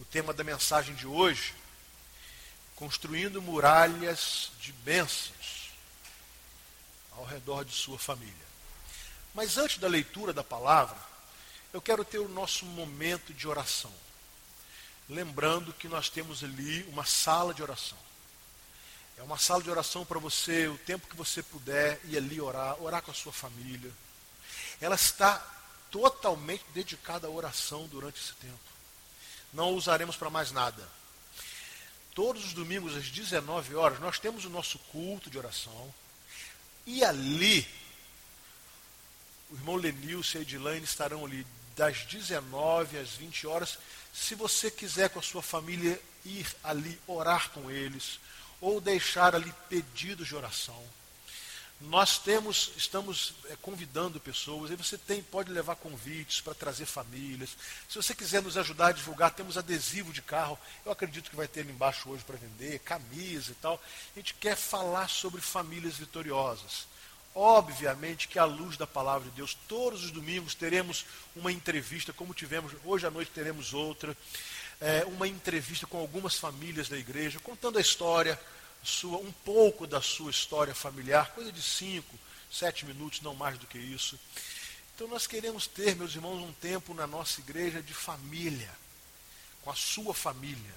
o tema da mensagem de hoje, construindo muralhas de bênçãos ao redor de sua família. Mas antes da leitura da palavra, eu quero ter o nosso momento de oração. Lembrando que nós temos ali uma sala de oração. É uma sala de oração para você, o tempo que você puder ir ali orar, orar com a sua família. Ela está totalmente dedicada à oração durante esse tempo. Não usaremos para mais nada. Todos os domingos às 19 horas nós temos o nosso culto de oração. E ali, o irmão Lenilson e a Edilane estarão ali das 19 às 20 horas. Se você quiser com a sua família ir ali orar com eles, ou deixar ali pedidos de oração. Nós temos, estamos é, convidando pessoas, e você tem, pode levar convites para trazer famílias. Se você quiser nos ajudar a divulgar, temos adesivo de carro. Eu acredito que vai ter ali embaixo hoje para vender, camisa e tal. A gente quer falar sobre famílias vitoriosas. Obviamente que à luz da palavra de Deus, todos os domingos teremos uma entrevista, como tivemos, hoje à noite teremos outra, é, uma entrevista com algumas famílias da igreja, contando a história, sua, um pouco da sua história familiar, coisa de cinco, sete minutos, não mais do que isso. Então nós queremos ter, meus irmãos, um tempo na nossa igreja de família, com a sua família.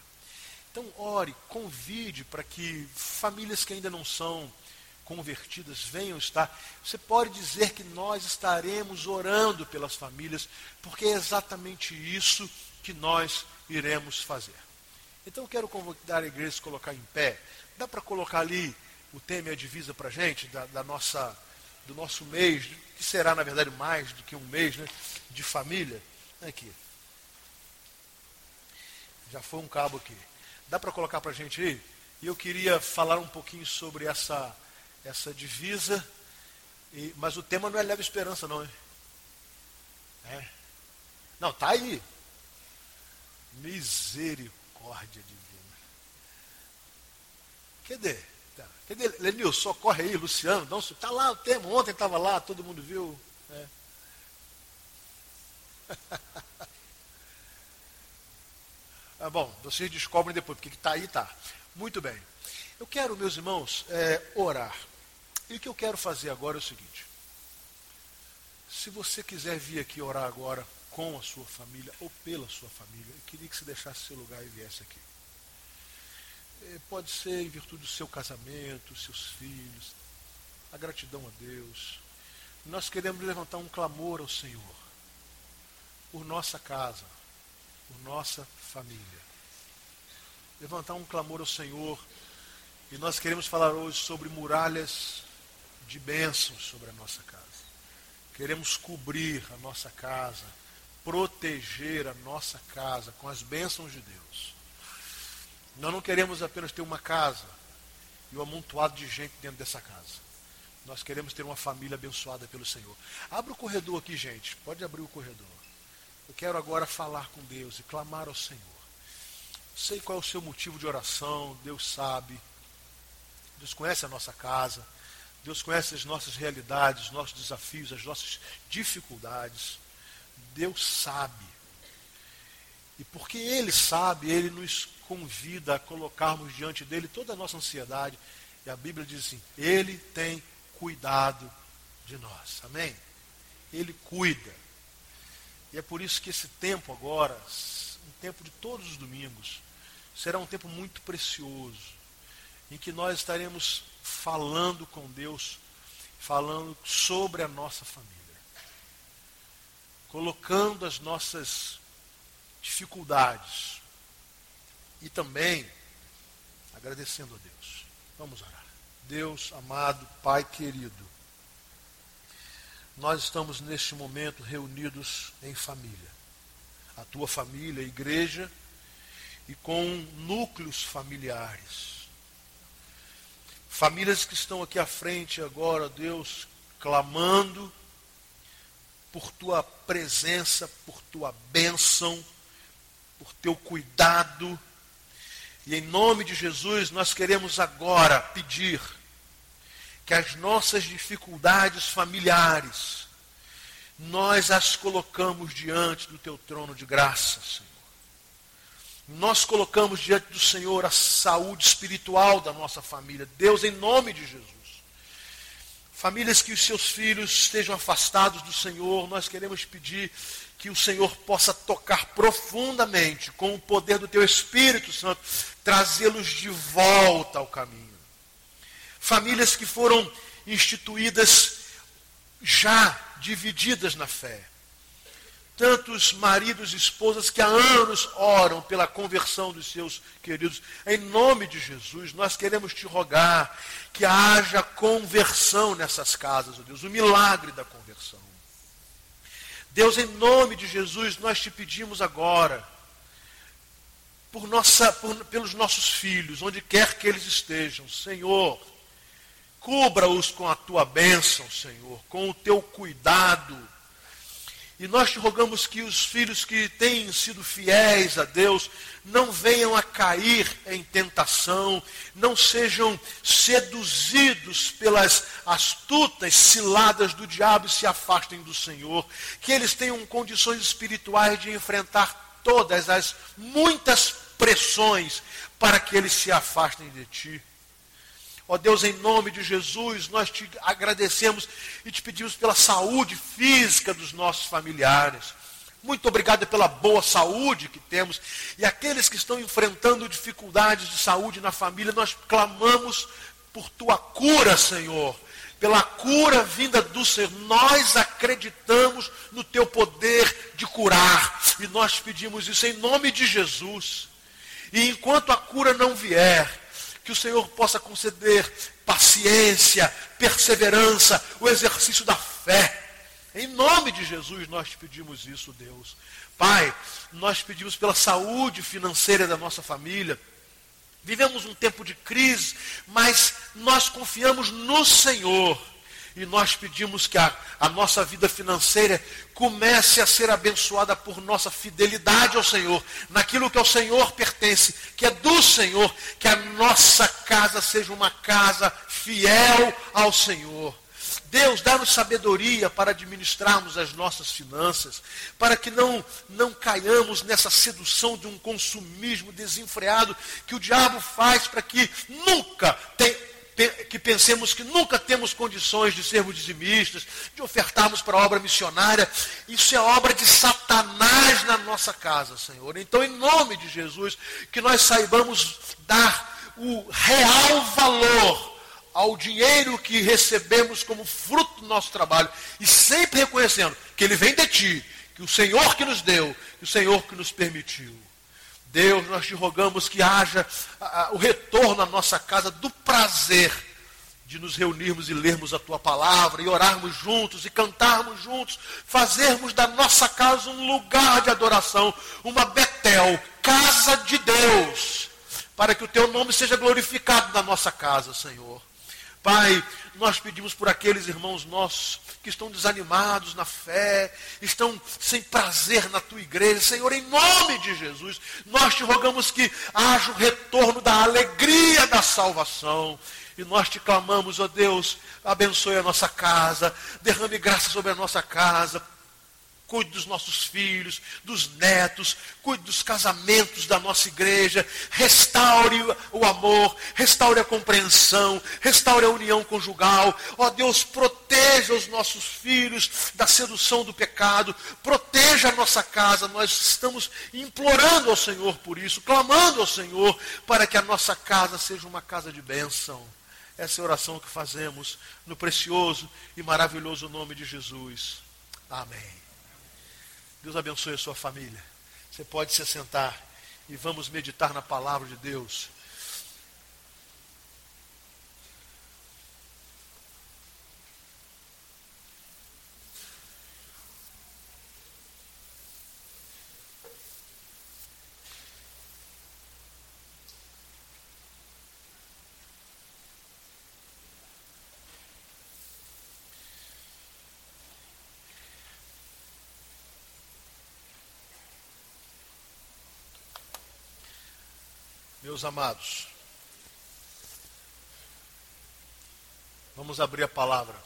Então ore, convide para que famílias que ainda não são convertidas venham estar. Você pode dizer que nós estaremos orando pelas famílias, porque é exatamente isso que nós iremos fazer. Então eu quero convidar a igreja a se colocar em pé. Dá para colocar ali o tema e a divisa para a gente, da, da, nossa, do nosso mês, que será, na verdade, mais do que um mês né, de família. Aqui. Já foi um cabo aqui. Dá para colocar para a gente aí? E eu queria falar um pouquinho sobre essa, essa divisa. E, mas o tema não é leve esperança, não. Hein? É. Não, tá aí. Misericórdia divina. Cadê? Tá. Cadê? Lenil, socorre aí, Luciano. Não, tá lá o tema. Ontem estava lá, todo mundo viu. É. ah, bom, vocês descobrem depois, porque está aí, está. Muito bem. Eu quero, meus irmãos, é, orar. E o que eu quero fazer agora é o seguinte. Se você quiser vir aqui orar agora com a sua família ou pela sua família, eu queria que você deixasse seu lugar e viesse aqui. É, pode ser em virtude do seu casamento, seus filhos, a gratidão a Deus. Nós queremos levantar um clamor ao Senhor por nossa casa, por nossa família. Levantar um clamor ao Senhor. E nós queremos falar hoje sobre muralhas de bênçãos sobre a nossa casa. Queremos cobrir a nossa casa, proteger a nossa casa com as bênçãos de Deus. Nós não queremos apenas ter uma casa e um amontoado de gente dentro dessa casa. Nós queremos ter uma família abençoada pelo Senhor. Abra o corredor aqui, gente. Pode abrir o corredor. Eu quero agora falar com Deus e clamar ao Senhor. Sei qual é o seu motivo de oração, Deus sabe. Deus conhece a nossa casa. Deus conhece as nossas realidades, os nossos desafios, as nossas dificuldades. Deus sabe. E porque Ele sabe, Ele nos convida a colocarmos diante dele toda a nossa ansiedade. E a Bíblia diz assim: Ele tem cuidado de nós. Amém? Ele cuida. E é por isso que esse tempo agora, um tempo de todos os domingos, será um tempo muito precioso, em que nós estaremos falando com Deus, falando sobre a nossa família, colocando as nossas dificuldades, e também agradecendo a Deus. Vamos orar. Deus amado, Pai querido, nós estamos neste momento reunidos em família. A tua família, a igreja, e com núcleos familiares. Famílias que estão aqui à frente agora, Deus, clamando por tua presença, por tua bênção, por teu cuidado e em nome de Jesus, nós queremos agora pedir que as nossas dificuldades familiares, nós as colocamos diante do teu trono de graça, Senhor. Nós colocamos diante do Senhor a saúde espiritual da nossa família. Deus, em nome de Jesus. Famílias que os seus filhos estejam afastados do Senhor, nós queremos pedir que o Senhor possa tocar profundamente com o poder do teu Espírito Santo, trazê-los de volta ao caminho. Famílias que foram instituídas já divididas na fé tantos maridos e esposas que há anos oram pela conversão dos seus queridos. Em nome de Jesus, nós queremos te rogar que haja conversão nessas casas, oh Deus, o milagre da conversão. Deus, em nome de Jesus, nós te pedimos agora, por nossa, por, pelos nossos filhos, onde quer que eles estejam, Senhor, cubra-os com a tua bênção, Senhor, com o teu cuidado e nós te rogamos que os filhos que têm sido fiéis a Deus não venham a cair em tentação, não sejam seduzidos pelas astutas ciladas do diabo e se afastem do Senhor. Que eles tenham condições espirituais de enfrentar todas as muitas pressões para que eles se afastem de ti. Ó Deus, em nome de Jesus, nós te agradecemos e te pedimos pela saúde física dos nossos familiares. Muito obrigado pela boa saúde que temos. E aqueles que estão enfrentando dificuldades de saúde na família, nós clamamos por tua cura, Senhor. Pela cura vinda do Senhor. Nós acreditamos no teu poder de curar. E nós pedimos isso em nome de Jesus. E enquanto a cura não vier, que o Senhor possa conceder paciência, perseverança, o exercício da fé. Em nome de Jesus nós te pedimos isso, Deus. Pai, nós pedimos pela saúde financeira da nossa família. Vivemos um tempo de crise, mas nós confiamos no Senhor e nós pedimos que a, a, nossa vida financeira comece a ser abençoada por nossa fidelidade ao Senhor, naquilo que ao Senhor pertence, que é do Senhor, que a nossa casa seja uma casa fiel ao Senhor. Deus, dá-nos sabedoria para administrarmos as nossas finanças, para que não, não caiamos nessa sedução de um consumismo desenfreado que o diabo faz para que nunca tenha que pensemos que nunca temos condições de sermos dizimistas, de ofertarmos para a obra missionária. Isso é obra de Satanás na nossa casa, Senhor. Então, em nome de Jesus, que nós saibamos dar o real valor ao dinheiro que recebemos como fruto do nosso trabalho e sempre reconhecendo que ele vem de ti, que o Senhor que nos deu, que o Senhor que nos permitiu. Deus, nós te rogamos que haja o retorno à nossa casa do prazer de nos reunirmos e lermos a tua palavra, e orarmos juntos, e cantarmos juntos, fazermos da nossa casa um lugar de adoração, uma Betel, casa de Deus, para que o teu nome seja glorificado na nossa casa, Senhor. Pai, nós pedimos por aqueles irmãos nossos que estão desanimados na fé, estão sem prazer na tua igreja. Senhor, em nome de Jesus, nós te rogamos que haja o retorno da alegria da salvação. E nós te clamamos, ó Deus, abençoe a nossa casa, derrame graça sobre a nossa casa, cuide dos nossos filhos, dos netos, cuide dos casamentos da nossa igreja, restaure o amor, restaure a compreensão, restaure a união conjugal. Ó Deus, proteja os nossos filhos da sedução do pecado, proteja a nossa casa. Nós estamos implorando ao Senhor por isso, clamando ao Senhor para que a nossa casa seja uma casa de bênção. Essa é oração que fazemos no precioso e maravilhoso nome de Jesus. Amém. Deus abençoe a sua família. Você pode se sentar e vamos meditar na palavra de Deus. Meus amados, vamos abrir a palavra.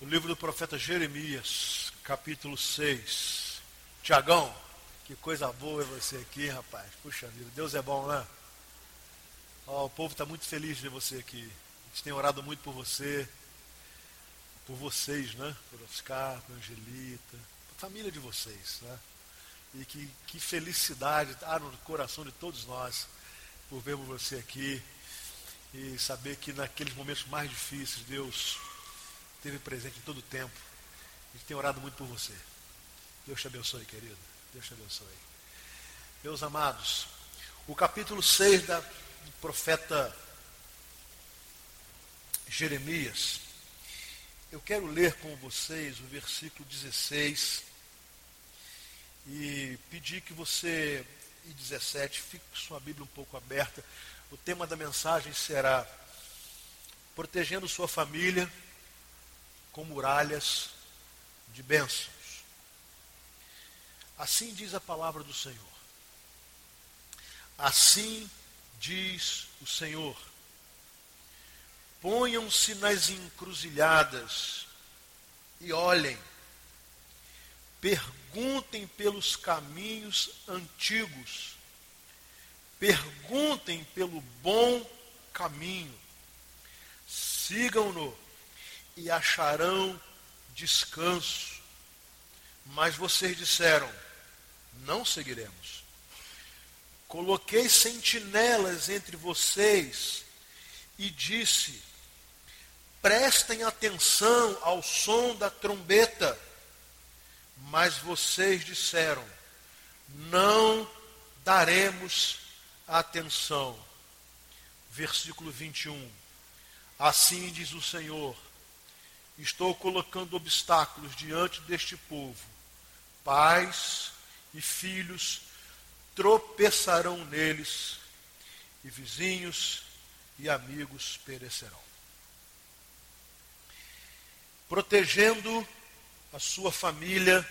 No livro do profeta Jeremias, capítulo 6. Tiagão, Que coisa boa é você aqui, rapaz. Puxa vida, Deus é bom, né? Oh, o povo está muito feliz de você aqui. A gente tem orado muito por você, por vocês, né? Por Oscar, por Angelita, por família de vocês, né? E que, que felicidade está no coração de todos nós por vermos você aqui e saber que naqueles momentos mais difíceis Deus esteve presente em todo o tempo. Gente tem orado muito por você. Deus te abençoe, querido. Deus te abençoe. Meus amados, o capítulo 6 da, do profeta Jeremias. Eu quero ler com vocês o versículo 16 e pedir que você, e 17, fique com sua Bíblia um pouco aberta. O tema da mensagem será Protegendo sua família com muralhas de bênçãos. Assim diz a palavra do Senhor. Assim diz o Senhor. Ponham-se nas encruzilhadas e olhem. Perguntem pelos caminhos antigos. Perguntem pelo bom caminho. Sigam-no e acharão descanso. Mas vocês disseram: não seguiremos. Coloquei sentinelas entre vocês e disse: prestem atenção ao som da trombeta. Mas vocês disseram: não daremos atenção. Versículo 21. Assim diz o Senhor: estou colocando obstáculos diante deste povo. Pais e filhos tropeçarão neles, e vizinhos e amigos perecerão. Protegendo a sua família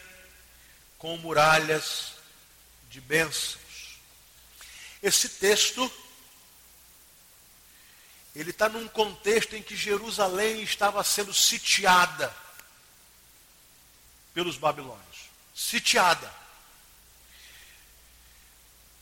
com muralhas de bênçãos. Esse texto, ele está num contexto em que Jerusalém estava sendo sitiada pelos babilônios. Sitiada.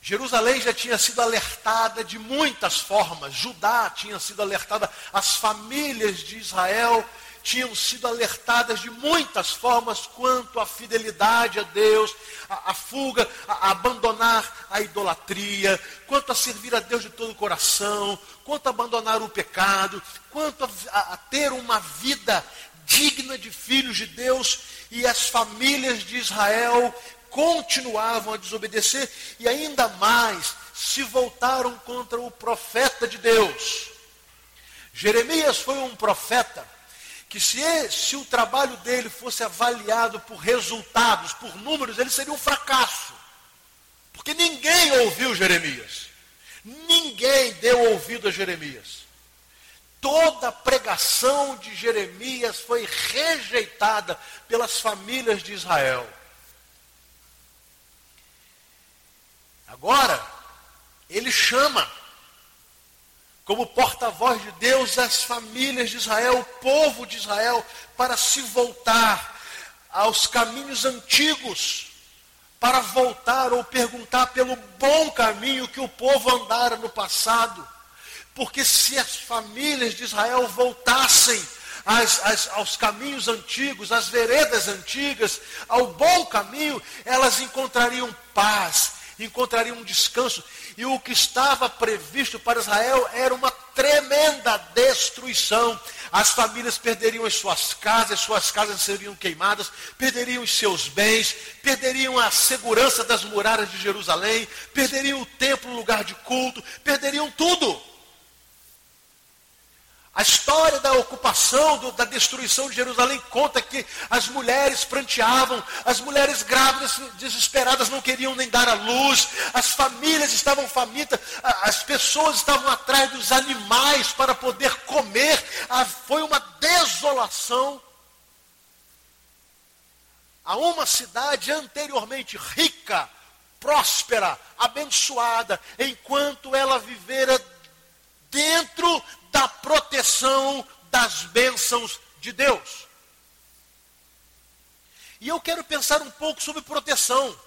Jerusalém já tinha sido alertada de muitas formas. Judá tinha sido alertada, as famílias de Israel tinham sido alertadas de muitas formas quanto à fidelidade a Deus, a, a fuga, a, a, abandonar a idolatria, quanto a servir a Deus de todo o coração, quanto a abandonar o pecado, quanto a, a ter uma vida digna de filhos de Deus e as famílias de Israel continuavam a desobedecer e ainda mais se voltaram contra o profeta de Deus. Jeremias foi um profeta que se, se o trabalho dele fosse avaliado por resultados, por números, ele seria um fracasso. Porque ninguém ouviu Jeremias. Ninguém deu ouvido a Jeremias. Toda a pregação de Jeremias foi rejeitada pelas famílias de Israel. Agora, ele chama, como porta-voz de Deus, as famílias de Israel, o povo de Israel, para se voltar aos caminhos antigos, para voltar ou perguntar pelo bom caminho que o povo andara no passado. Porque se as famílias de Israel voltassem aos caminhos antigos, às veredas antigas, ao bom caminho, elas encontrariam paz, encontrariam um descanso. E o que estava previsto para Israel era uma tremenda destruição. As famílias perderiam as suas casas, suas casas seriam queimadas, perderiam os seus bens, perderiam a segurança das muralhas de Jerusalém, perderiam o templo, o lugar de culto, perderiam tudo. A história da ocupação, do, da destruição de Jerusalém conta que as mulheres pranteavam, as mulheres grávidas desesperadas não queriam nem dar à luz, as famílias estavam famintas, as pessoas estavam atrás dos animais para poder comer. Foi uma desolação a uma cidade anteriormente rica, próspera, abençoada, enquanto ela vivera dentro da proteção das bênçãos de Deus. E eu quero pensar um pouco sobre proteção.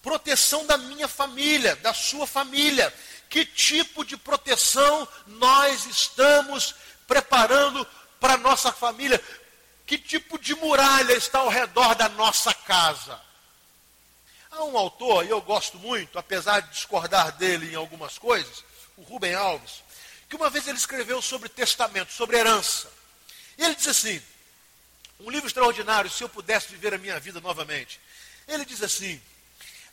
proteção da minha família, da sua família. Que tipo de proteção nós estamos preparando para nossa família? Que tipo de muralha está ao redor da nossa casa? Há um autor, e eu gosto muito, apesar de discordar dele em algumas coisas, o Rubem Alves, que uma vez ele escreveu sobre testamento, sobre herança. E ele diz assim: um livro extraordinário, se eu pudesse viver a minha vida novamente. Ele diz assim: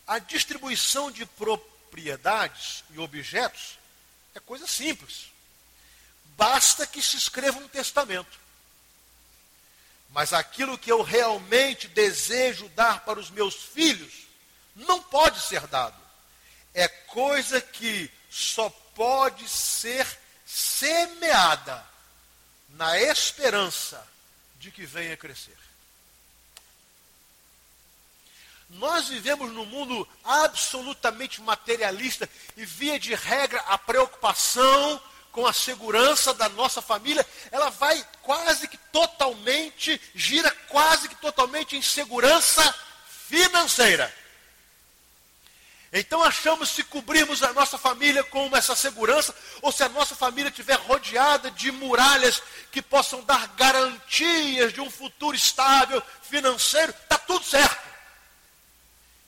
a distribuição de propriedades e objetos é coisa simples. Basta que se escreva um testamento. Mas aquilo que eu realmente desejo dar para os meus filhos não pode ser dado. É coisa que só pode ser semeada na esperança de que venha crescer. Nós vivemos num mundo absolutamente materialista e, via de regra, a preocupação com a segurança da nossa família, ela vai quase que totalmente, gira quase que totalmente em segurança financeira. Então achamos se cobrirmos a nossa família com essa segurança, ou se a nossa família estiver rodeada de muralhas que possam dar garantias de um futuro estável, financeiro, está tudo certo.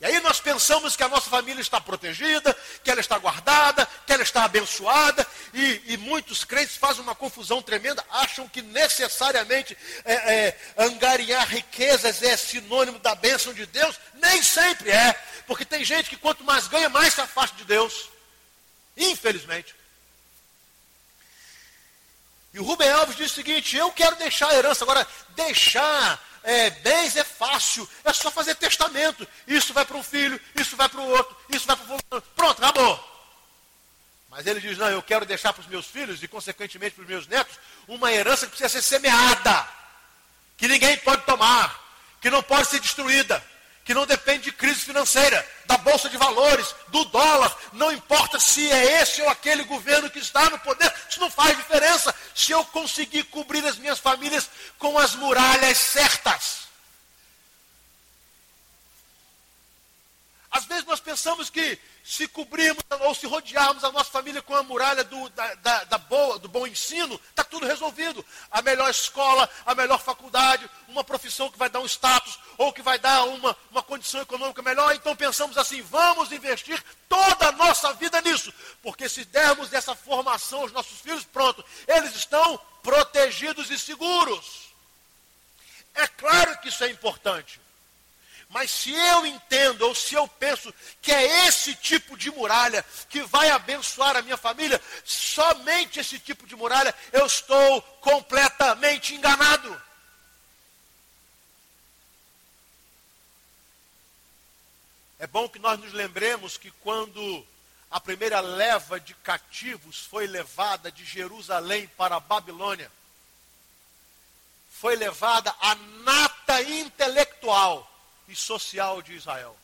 E aí nós pensamos que a nossa família está protegida, que ela está guardada, que ela está abençoada, e, e muitos crentes fazem uma confusão tremenda, acham que necessariamente é, é, angariar riquezas é sinônimo da bênção de Deus. Nem sempre é, porque tem gente que quanto mais ganha, mais se afasta de Deus. Infelizmente. E o Rubem Alves diz o seguinte: eu quero deixar a herança. Agora, deixar é, bens é fácil, é só fazer testamento. Isso vai para um filho, isso vai para o outro, isso vai para o Pronto, acabou. Mas ele diz: não, eu quero deixar para os meus filhos e, consequentemente, para os meus netos, uma herança que precisa ser semeada, que ninguém pode tomar, que não pode ser destruída que não depende de crise financeira, da bolsa de valores, do dólar, não importa se é esse ou aquele governo que está no poder, isso não faz diferença se eu conseguir cobrir as minhas famílias com as muralhas certas. Às vezes nós pensamos que se cobrirmos ou se rodearmos a nossa família com a muralha do, da, da, da boa, do bom ensino, está tudo resolvido. A melhor escola, a melhor faculdade, uma profissão que vai dar um status ou que vai dar uma, uma condição econômica melhor. Então pensamos assim: vamos investir toda a nossa vida nisso. Porque se dermos essa formação aos nossos filhos, pronto, eles estão protegidos e seguros. É claro que isso é importante. Mas se eu entendo, ou se eu penso que é esse tipo de muralha que vai abençoar a minha família, somente esse tipo de muralha, eu estou completamente enganado. É bom que nós nos lembremos que quando a primeira leva de cativos foi levada de Jerusalém para a Babilônia, foi levada a nata intelectual e social de Israel.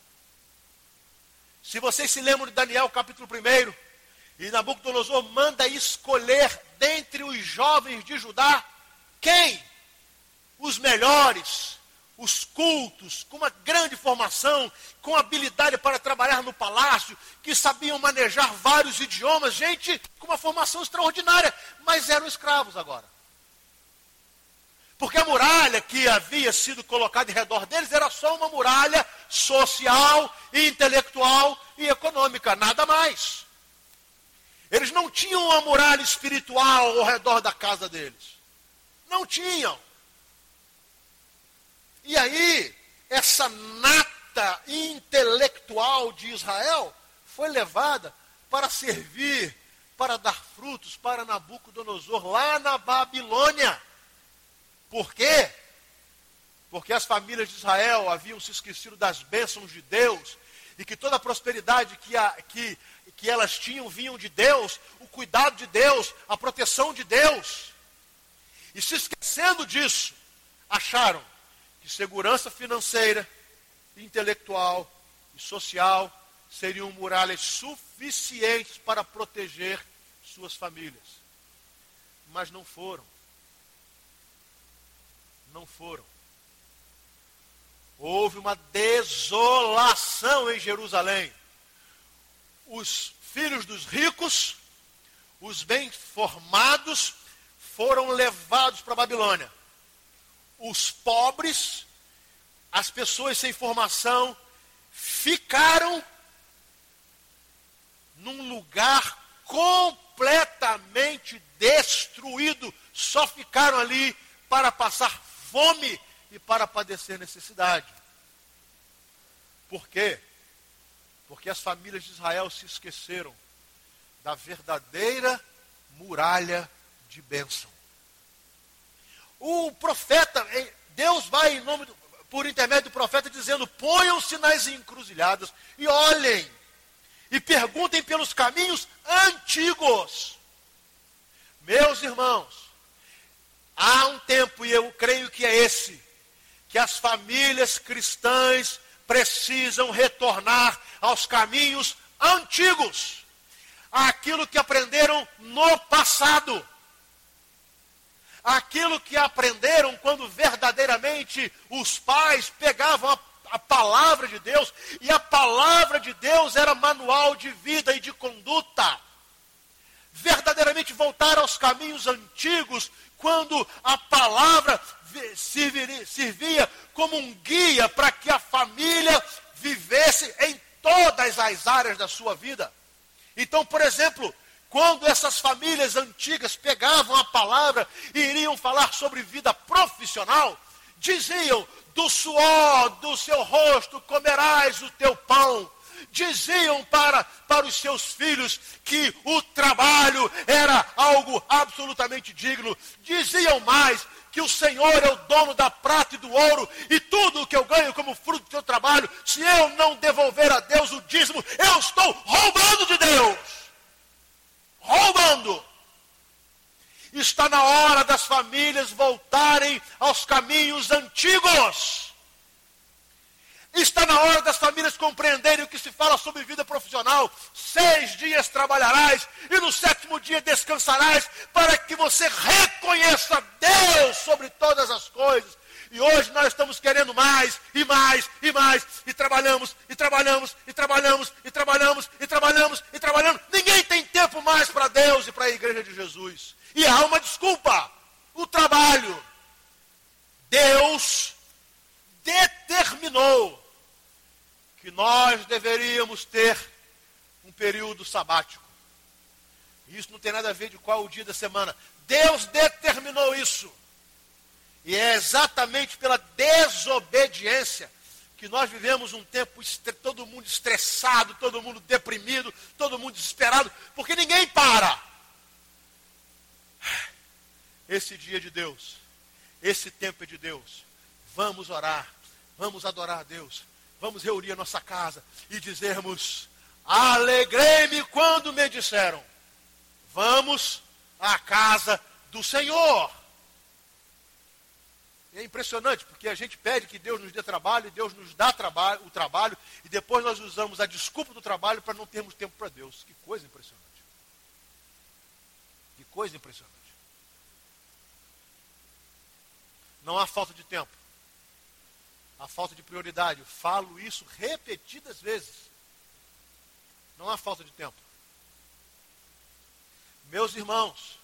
Se vocês se lembram de Daniel capítulo 1, e Nabucodonosor manda escolher dentre os jovens de Judá quem? Os melhores, os cultos, com uma grande formação, com habilidade para trabalhar no palácio, que sabiam manejar vários idiomas, gente com uma formação extraordinária, mas eram escravos agora. Porque a muralha que havia sido colocada em redor deles era só uma muralha social, intelectual e econômica, nada mais. Eles não tinham uma muralha espiritual ao redor da casa deles. Não tinham. E aí, essa nata intelectual de Israel foi levada para servir, para dar frutos para Nabucodonosor lá na Babilônia. Por quê? Porque as famílias de Israel haviam se esquecido das bênçãos de Deus e que toda a prosperidade que, a, que, que elas tinham vinham de Deus, o cuidado de Deus, a proteção de Deus. E se esquecendo disso, acharam que segurança financeira, intelectual e social seriam muralhas suficientes para proteger suas famílias. Mas não foram não foram. houve uma desolação em Jerusalém. Os filhos dos ricos, os bem formados, foram levados para a Babilônia. Os pobres, as pessoas sem formação, ficaram num lugar completamente destruído, só ficaram ali para passar fome e para padecer necessidade. Por quê? Porque as famílias de Israel se esqueceram da verdadeira muralha de bênção. O profeta, Deus vai em nome do, por intermédio do profeta dizendo: ponham-se nas encruzilhadas e olhem e perguntem pelos caminhos antigos. Meus irmãos, há um tempo, e eu creio que é esse, que as famílias cristãs precisam retornar aos caminhos antigos, aquilo que aprenderam no passado, aquilo que aprenderam quando verdadeiramente os pais pegavam a, a palavra de Deus, e a palavra de Deus era manual de vida e de conduta. Verdadeiramente voltar aos caminhos antigos, quando a palavra servia como um guia para que a família vivesse em todas as áreas da sua vida. Então, por exemplo, quando essas famílias antigas pegavam a palavra e iriam falar sobre vida profissional, diziam: do suor do seu rosto comerás o teu pão. Diziam para, para os seus filhos que o trabalho era algo absolutamente digno. Diziam mais que o Senhor é o dono da prata e do ouro, e tudo o que eu ganho como fruto do seu trabalho, se eu não devolver a Deus o dízimo, eu estou roubando de Deus. Roubando. Está na hora das famílias voltarem aos caminhos antigos. Está na hora das famílias compreenderem o que se fala sobre vida profissional. Seis dias trabalharás e no sétimo dia descansarás, para que você reconheça Deus sobre todas as coisas. E hoje nós estamos querendo mais e mais e mais, e trabalhamos, e trabalhamos, e trabalhamos, e trabalhamos, e trabalhamos, e trabalhamos. Ninguém tem tempo mais para Deus e para a igreja de Jesus. E há uma desculpa: o trabalho. Deus determinou que nós deveríamos ter um período sabático. Isso não tem nada a ver de qual o dia da semana. Deus determinou isso. E é exatamente pela desobediência que nós vivemos um tempo todo mundo estressado, todo mundo deprimido, todo mundo desesperado, porque ninguém para. Esse dia é de Deus, esse tempo é de Deus. Vamos orar, vamos adorar a Deus, vamos reunir a nossa casa e dizermos: Alegrei-me quando me disseram, vamos à casa do Senhor. É impressionante, porque a gente pede que Deus nos dê trabalho, e Deus nos dá o trabalho, e depois nós usamos a desculpa do trabalho para não termos tempo para Deus. Que coisa impressionante. Que coisa impressionante. Não há falta de tempo a falta de prioridade. Falo isso repetidas vezes. Não há falta de tempo. Meus irmãos,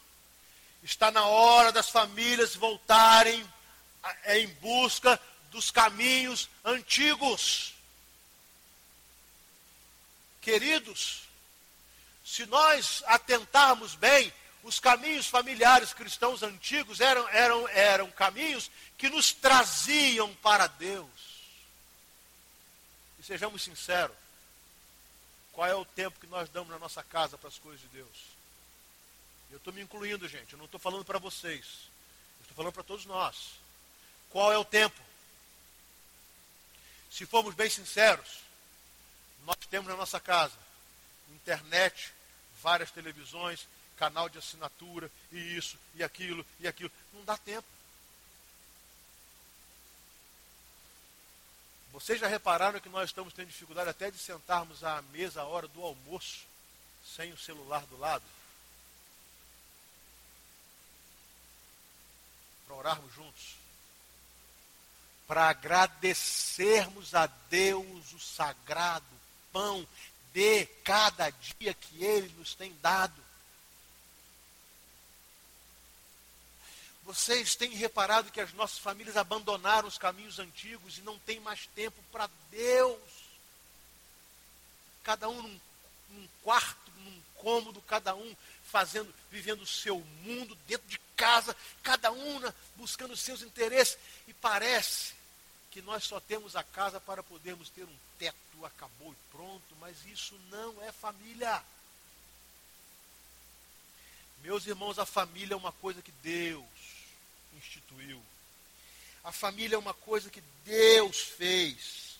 está na hora das famílias voltarem em busca dos caminhos antigos. Queridos, se nós atentarmos bem, os caminhos familiares cristãos antigos eram, eram, eram caminhos que nos traziam para Deus. E sejamos sinceros, qual é o tempo que nós damos na nossa casa para as coisas de Deus? Eu estou me incluindo, gente, eu não estou falando para vocês, eu estou falando para todos nós. Qual é o tempo? Se formos bem sinceros, nós temos na nossa casa internet, várias televisões, canal de assinatura, e isso, e aquilo, e aquilo. Não dá tempo. Vocês já repararam que nós estamos tendo dificuldade até de sentarmos à mesa a hora do almoço, sem o celular do lado? Para orarmos juntos. para agradecermos a Deus o sagrado pão de cada dia que Ele nos tem dado. Vocês têm reparado que as nossas famílias abandonaram os caminhos antigos e não têm mais tempo para Deus. Cada um num, num, quarto, num cômodo, cada um fazendo, vivendo o seu mundo dentro de casa, cada um buscando os seus interesses. E parece que nós só temos a casa para podermos ter um teto, acabou e pronto, mas isso não é família. Meus irmãos, a família é uma coisa que Deus instituiu. A família é uma coisa que Deus fez.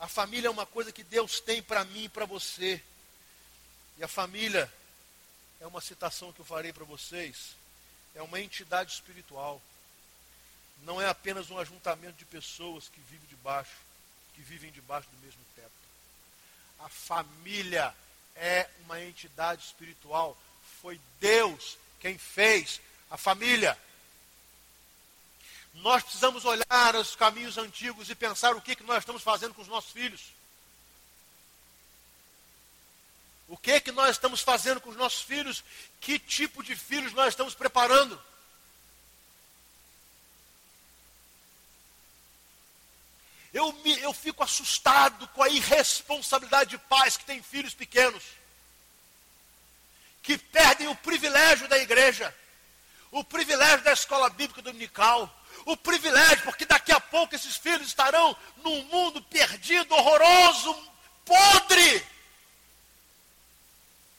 A família é uma coisa que Deus tem para mim e para você. E a família é uma citação que eu farei para vocês. É uma entidade espiritual. Não é apenas um ajuntamento de pessoas que vivem debaixo, que vivem debaixo do mesmo teto. A família é uma entidade espiritual. Foi Deus quem fez a família. Nós precisamos olhar os caminhos antigos e pensar o que, que nós estamos fazendo com os nossos filhos. O que, que nós estamos fazendo com os nossos filhos? Que tipo de filhos nós estamos preparando? Eu, me, eu fico assustado com a irresponsabilidade de pais que têm filhos pequenos, que perdem o privilégio da igreja, o privilégio da escola bíblica dominical, o privilégio, porque daqui a pouco esses filhos estarão num mundo perdido, horroroso, podre.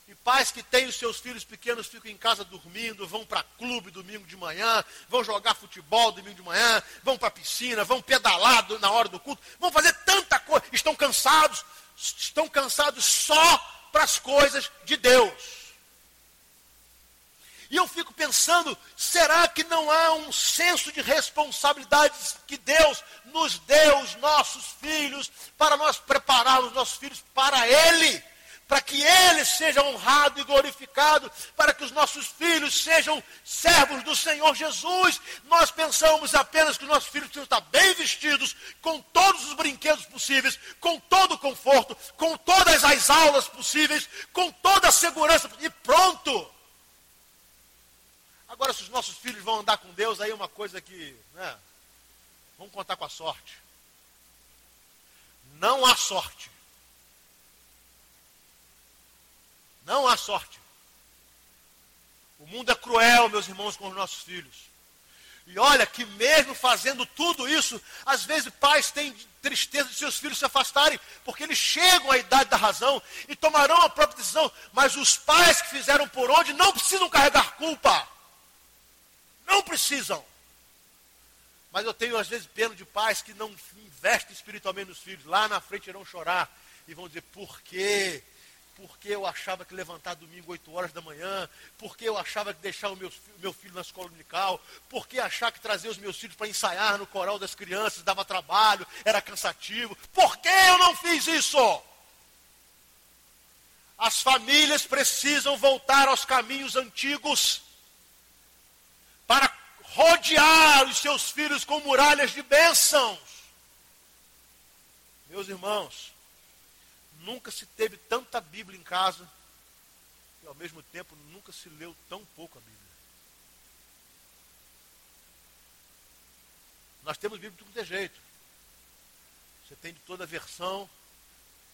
E pais que têm os seus filhos pequenos ficam em casa dormindo, vão para clube domingo de manhã, vão jogar futebol domingo de manhã, vão para a piscina, vão pedalar na hora do culto, vão fazer tanta coisa, estão cansados, estão cansados só para as coisas de Deus. E eu fico pensando, será que não há um senso de responsabilidade que Deus nos deu os nossos filhos para nós prepararmos os nossos filhos para Ele? Para que Ele seja honrado e glorificado, para que os nossos filhos sejam servos do Senhor Jesus. Nós pensamos apenas que os nossos filhos precisam estar bem vestidos, com todos os brinquedos possíveis, com todo o conforto, com todas as aulas possíveis, com toda a segurança, e pronto. Agora, se os nossos filhos vão andar com Deus, aí é uma coisa que. Né, vamos contar com a sorte. Não há sorte. Não há sorte. O mundo é cruel, meus irmãos, com os nossos filhos. E olha que mesmo fazendo tudo isso, às vezes pais têm tristeza de seus filhos se afastarem, porque eles chegam à idade da razão e tomarão a própria decisão. Mas os pais que fizeram por onde não precisam carregar culpa. Não precisam. Mas eu tenho às vezes pena de pais que não investem espiritualmente nos filhos. Lá na frente irão chorar e vão dizer, por quê? Porque eu achava que levantar domingo 8 horas da manhã, porque eu achava que deixar o meu, meu filho na escola dominical, porque achar que trazer os meus filhos para ensaiar no coral das crianças dava trabalho, era cansativo. Por que eu não fiz isso? As famílias precisam voltar aos caminhos antigos rodear os seus filhos com muralhas de bênçãos. Meus irmãos, nunca se teve tanta Bíblia em casa e ao mesmo tempo nunca se leu tão pouco a Bíblia. Nós temos Bíblia de tudo é jeito. Você tem de toda a versão,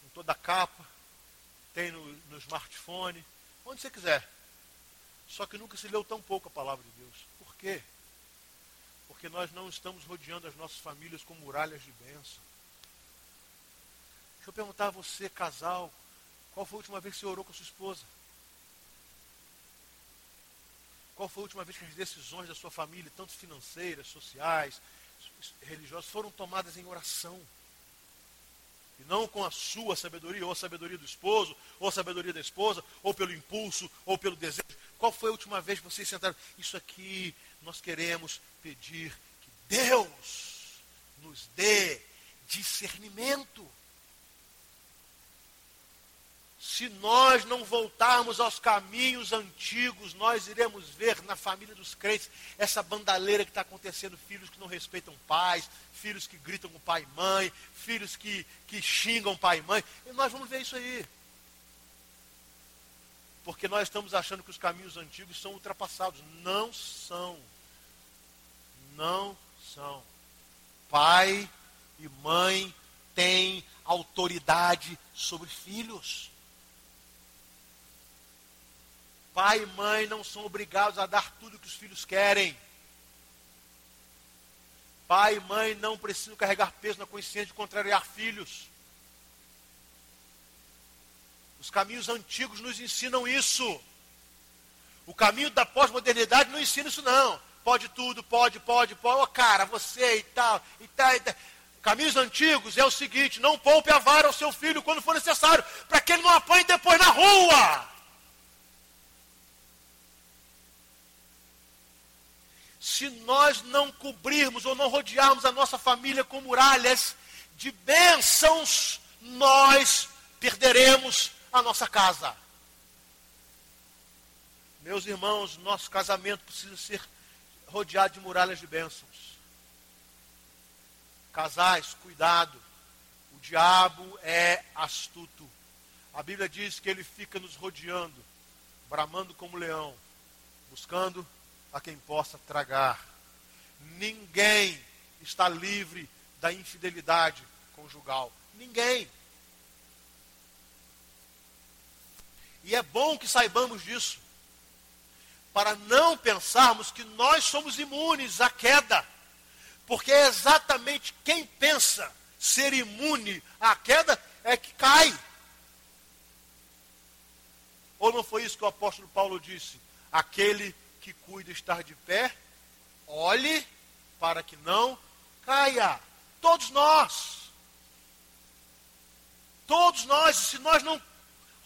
em toda a capa, tem no, no smartphone, onde você quiser. Só que nunca se leu tão pouco a palavra de Deus. Por quê? Porque nós não estamos rodeando as nossas famílias com muralhas de bênção. Deixa eu perguntar a você, casal, qual foi a última vez que você orou com a sua esposa? Qual foi a última vez que as decisões da sua família, tanto financeiras, sociais, religiosas, foram tomadas em oração? E não com a sua sabedoria, ou a sabedoria do esposo, ou a sabedoria da esposa, ou pelo impulso, ou pelo desejo. Qual foi a última vez que vocês sentaram? Isso aqui nós queremos pedir que Deus nos dê discernimento. Se nós não voltarmos aos caminhos antigos, nós iremos ver na família dos crentes essa bandaleira que está acontecendo: filhos que não respeitam pais, filhos que gritam com pai e mãe, filhos que, que xingam pai e mãe. E nós vamos ver isso aí. Porque nós estamos achando que os caminhos antigos são ultrapassados. Não são. Não são. Pai e mãe têm autoridade sobre filhos. Pai e mãe não são obrigados a dar tudo que os filhos querem. Pai e mãe não precisam carregar peso na consciência de contrariar filhos. Os caminhos antigos nos ensinam isso. O caminho da pós-modernidade não ensina isso, não. Pode tudo, pode, pode, pode. Oh, cara, você e tal, e tal, e tal. Caminhos antigos é o seguinte: não poupe a vara ao seu filho quando for necessário, para que ele não apanhe depois na rua. Se nós não cobrirmos ou não rodearmos a nossa família com muralhas de bênçãos, nós perderemos a nossa casa. Meus irmãos, nosso casamento precisa ser rodeado de muralhas de bênçãos. Casais, cuidado. O diabo é astuto. A Bíblia diz que ele fica nos rodeando, bramando como leão, buscando a quem possa tragar. Ninguém está livre da infidelidade conjugal. Ninguém. E é bom que saibamos disso, para não pensarmos que nós somos imunes à queda. Porque é exatamente quem pensa ser imune à queda é que cai. Ou não foi isso que o apóstolo Paulo disse? Aquele que cuida estar de pé, olhe para que não caia. Todos nós. Todos nós, se nós não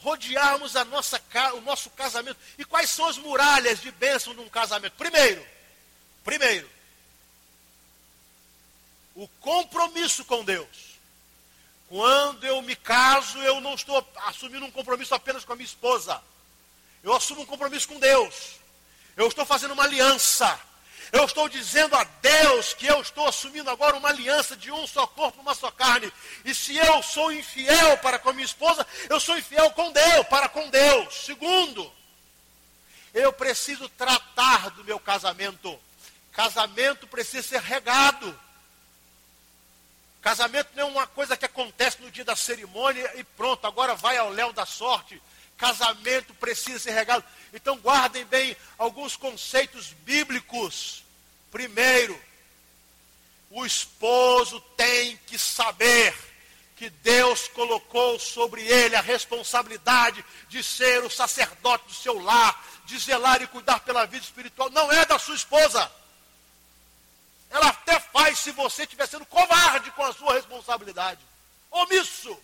rodearmos a nossa, o nosso casamento. E quais são as muralhas de bênção num casamento? Primeiro, primeiro, o compromisso com Deus. Quando eu me caso, eu não estou assumindo um compromisso apenas com a minha esposa. Eu assumo um compromisso com Deus. Eu estou fazendo uma aliança. Eu estou dizendo a Deus que eu estou assumindo agora uma aliança de um só corpo, uma só carne. E se eu sou infiel para com a minha esposa, eu sou infiel com Deus, para com Deus. Segundo, eu preciso tratar do meu casamento. Casamento precisa ser regado. Casamento não é uma coisa que acontece no dia da cerimônia e pronto, agora vai ao léu da sorte. Casamento precisa ser regado. Então guardem bem alguns conceitos bíblicos. Primeiro, o esposo tem que saber que Deus colocou sobre ele a responsabilidade de ser o sacerdote do seu lar, de zelar e cuidar pela vida espiritual. Não é da sua esposa. Ela até faz se você estiver sendo covarde com a sua responsabilidade. Omisso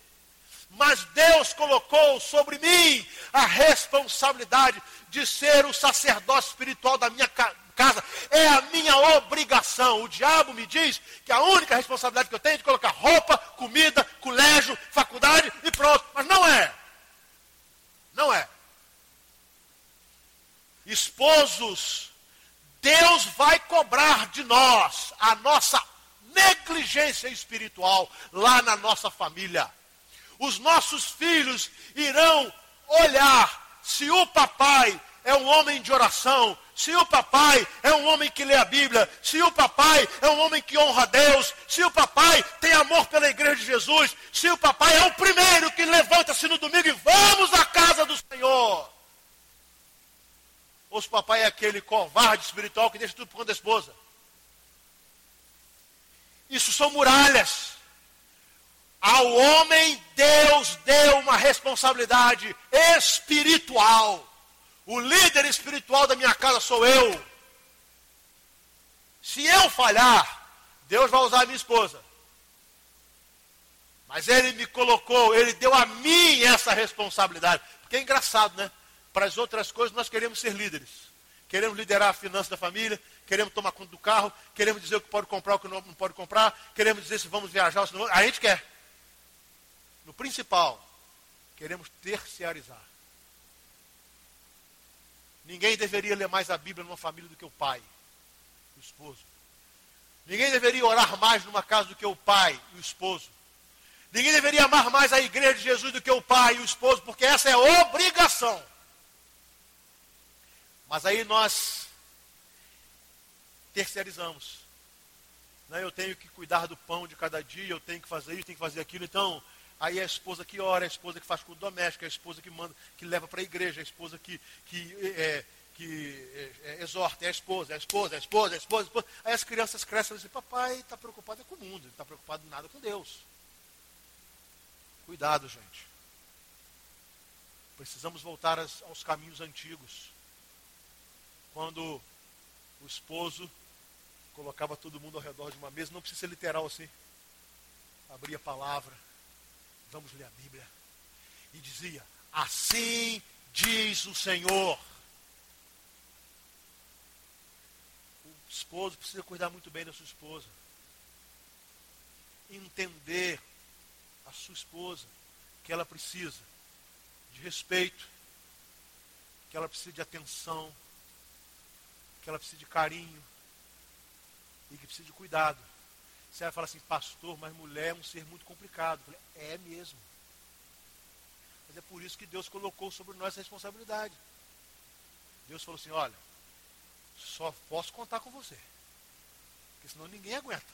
mas Deus colocou sobre mim a responsabilidade de ser o sacerdote espiritual da minha casa. É a minha obrigação. O diabo me diz que a única responsabilidade que eu tenho é de colocar roupa, comida, colégio, faculdade e pronto. Mas não é. Não é. Esposos, Deus vai cobrar de nós a nossa negligência espiritual lá na nossa família os nossos filhos irão olhar se o papai é um homem de oração, se o papai é um homem que lê a Bíblia, se o papai é um homem que honra a Deus, se o papai tem amor pela igreja de Jesus, se o papai é o primeiro que levanta-se no domingo e vamos à casa do Senhor. Ou se o papai é aquele covarde espiritual que deixa tudo por conta da esposa. Isso são muralhas. Ao homem, Deus deu uma responsabilidade espiritual. O líder espiritual da minha casa sou eu. Se eu falhar, Deus vai usar a minha esposa. Mas ele me colocou, ele deu a mim essa responsabilidade. Porque é engraçado, né? Para as outras coisas nós queremos ser líderes. Queremos liderar a finança da família, queremos tomar conta do carro, queremos dizer o que pode comprar, o que não, pode comprar, queremos dizer se vamos viajar ou se não. A gente quer no principal, queremos terciarizar. Ninguém deveria ler mais a Bíblia numa família do que o pai, o esposo. Ninguém deveria orar mais numa casa do que o pai e o esposo. Ninguém deveria amar mais a igreja de Jesus do que o pai e o esposo, porque essa é obrigação. Mas aí nós terceirizamos. Né? Eu tenho que cuidar do pão de cada dia, eu tenho que fazer isso, tenho que fazer aquilo. Então, aí é a esposa que ora, é a esposa que faz culto doméstico, é a esposa que manda, que leva para a igreja, é a esposa que, que, é, que é, é, exorta, é a esposa, é a esposa, é a esposa, é a esposa, é esposa. Aí as crianças crescem e dizem, papai está preocupado com o mundo, ele está preocupado nada com Deus. Cuidado, gente. Precisamos voltar aos caminhos antigos. Quando o esposo colocava todo mundo ao redor de uma mesa, não precisa ser literal assim. Abria a palavra, vamos ler a Bíblia, e dizia: Assim diz o Senhor. O esposo precisa cuidar muito bem da sua esposa, entender a sua esposa que ela precisa de respeito, que ela precisa de atenção, que ela precisa de carinho e que precisa de cuidado. Você vai falar assim, pastor, mas mulher é um ser muito complicado. Falei, é mesmo. Mas é por isso que Deus colocou sobre nós essa responsabilidade. Deus falou assim, olha, só posso contar com você. Porque senão ninguém aguenta.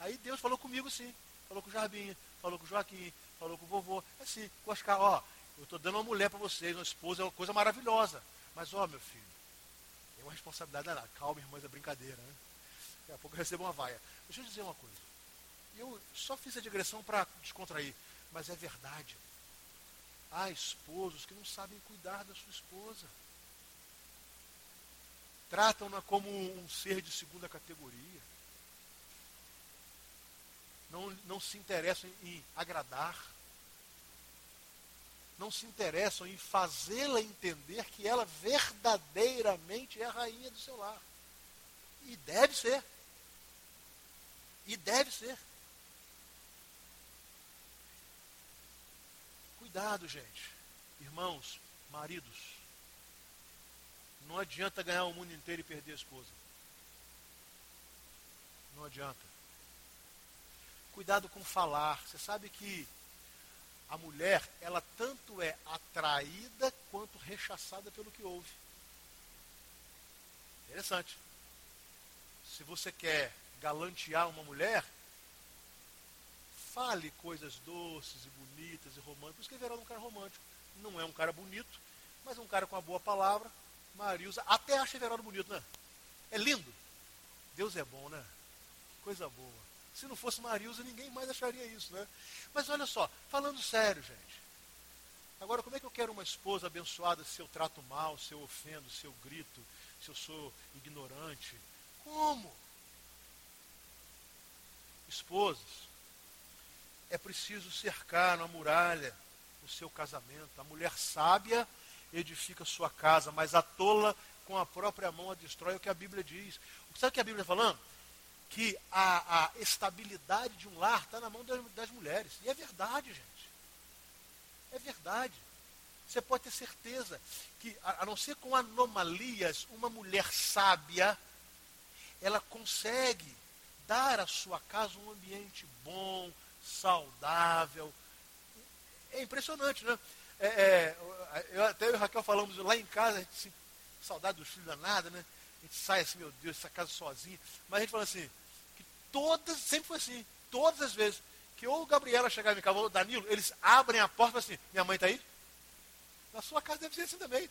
Aí Deus falou comigo sim. Falou com o Jarbinha, falou com o Joaquim, falou com o vovô. É assim, com Oscar, ó, eu estou dando uma mulher para vocês, uma esposa, é uma coisa maravilhosa. Mas, ó, meu filho, é uma responsabilidade. Calma, irmãs, é brincadeira, né? Daqui a pouco eu recebo uma vaia. Deixa eu dizer uma coisa. Eu só fiz a digressão para descontrair, mas é verdade. Há esposos que não sabem cuidar da sua esposa. Tratam-na como um ser de segunda categoria. Não, não se interessam em agradar. Não se interessam em fazê-la entender que ela verdadeiramente é a rainha do seu lar. E deve ser. E deve ser. Cuidado, gente. Irmãos, maridos. Não adianta ganhar o mundo inteiro e perder a esposa. Não adianta. Cuidado com falar. Você sabe que a mulher, ela tanto é atraída quanto rechaçada pelo que ouve. Interessante. Se você quer galantear uma mulher, fale coisas doces e bonitas e românticas. Por isso que Everaldo é um cara romântico. Não é um cara bonito, mas é um cara com uma boa palavra. Marilza, até acha Everaldo bonito, né? É lindo. Deus é bom, né? Coisa boa. Se não fosse Marilza, ninguém mais acharia isso, né? Mas olha só, falando sério, gente. Agora, como é que eu quero uma esposa abençoada se eu trato mal, se eu ofendo, se eu grito, se eu sou ignorante? Como? Esposas, é preciso cercar na muralha o seu casamento. A mulher sábia edifica sua casa, mas a tola com a própria mão a destrói, é o que a Bíblia diz. Sabe o que a Bíblia está falando? Que a, a estabilidade de um lar está na mão das, das mulheres. E é verdade, gente. É verdade. Você pode ter certeza que, a, a não ser com anomalias, uma mulher sábia ela consegue dar à sua casa um ambiente bom, saudável. É impressionante, né? É, é, eu, até eu e o Raquel falamos lá em casa, a gente se, saudade dos filhos danada, né? A gente sai assim, meu Deus, essa casa sozinha. Mas a gente fala assim, que todas, sempre foi assim, todas as vezes, que ou Gabriela chegava em casa, ou Danilo, eles abrem a porta e falam assim, minha mãe está aí? Na sua casa deve ser assim também.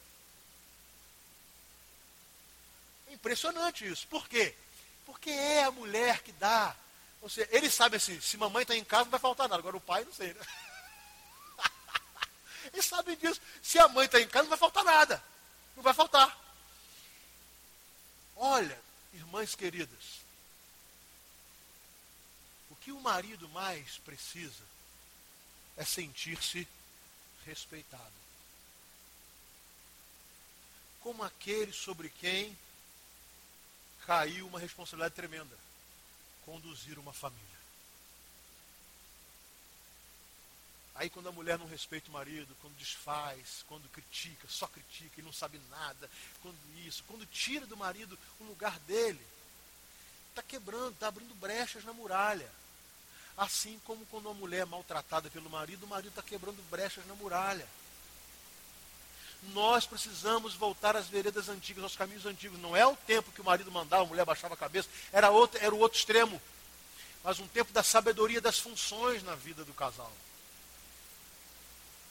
Impressionante isso. Por quê? Porque é a mulher que dá. Ou seja, ele sabe assim, se mamãe está em casa não vai faltar nada. Agora o pai não sei, né? Eles sabem disso. Se a mãe está em casa não vai faltar nada. Não vai faltar. Olha, irmãs queridas, o que o marido mais precisa é sentir-se respeitado. Como aquele sobre quem caiu uma responsabilidade tremenda: conduzir uma família. Aí quando a mulher não respeita o marido, quando desfaz, quando critica, só critica e não sabe nada, quando isso, quando tira do marido o lugar dele, está quebrando, está abrindo brechas na muralha. Assim como quando uma mulher é maltratada pelo marido, o marido está quebrando brechas na muralha. Nós precisamos voltar às veredas antigas, aos caminhos antigos. Não é o tempo que o marido mandava, a mulher baixava a cabeça, era, outro, era o outro extremo. Mas um tempo da sabedoria das funções na vida do casal.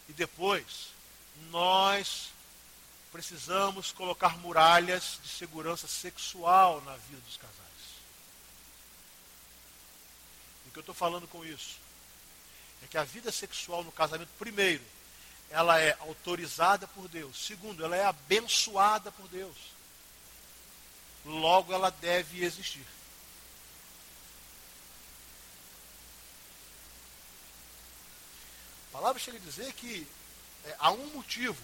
E depois, nós precisamos colocar muralhas de segurança sexual na vida dos casais. O que eu estou falando com isso? É que a vida sexual no casamento, primeiro, ela é autorizada por Deus. Segundo, ela é abençoada por Deus. Logo, ela deve existir. A palavra chega a dizer que é, há um motivo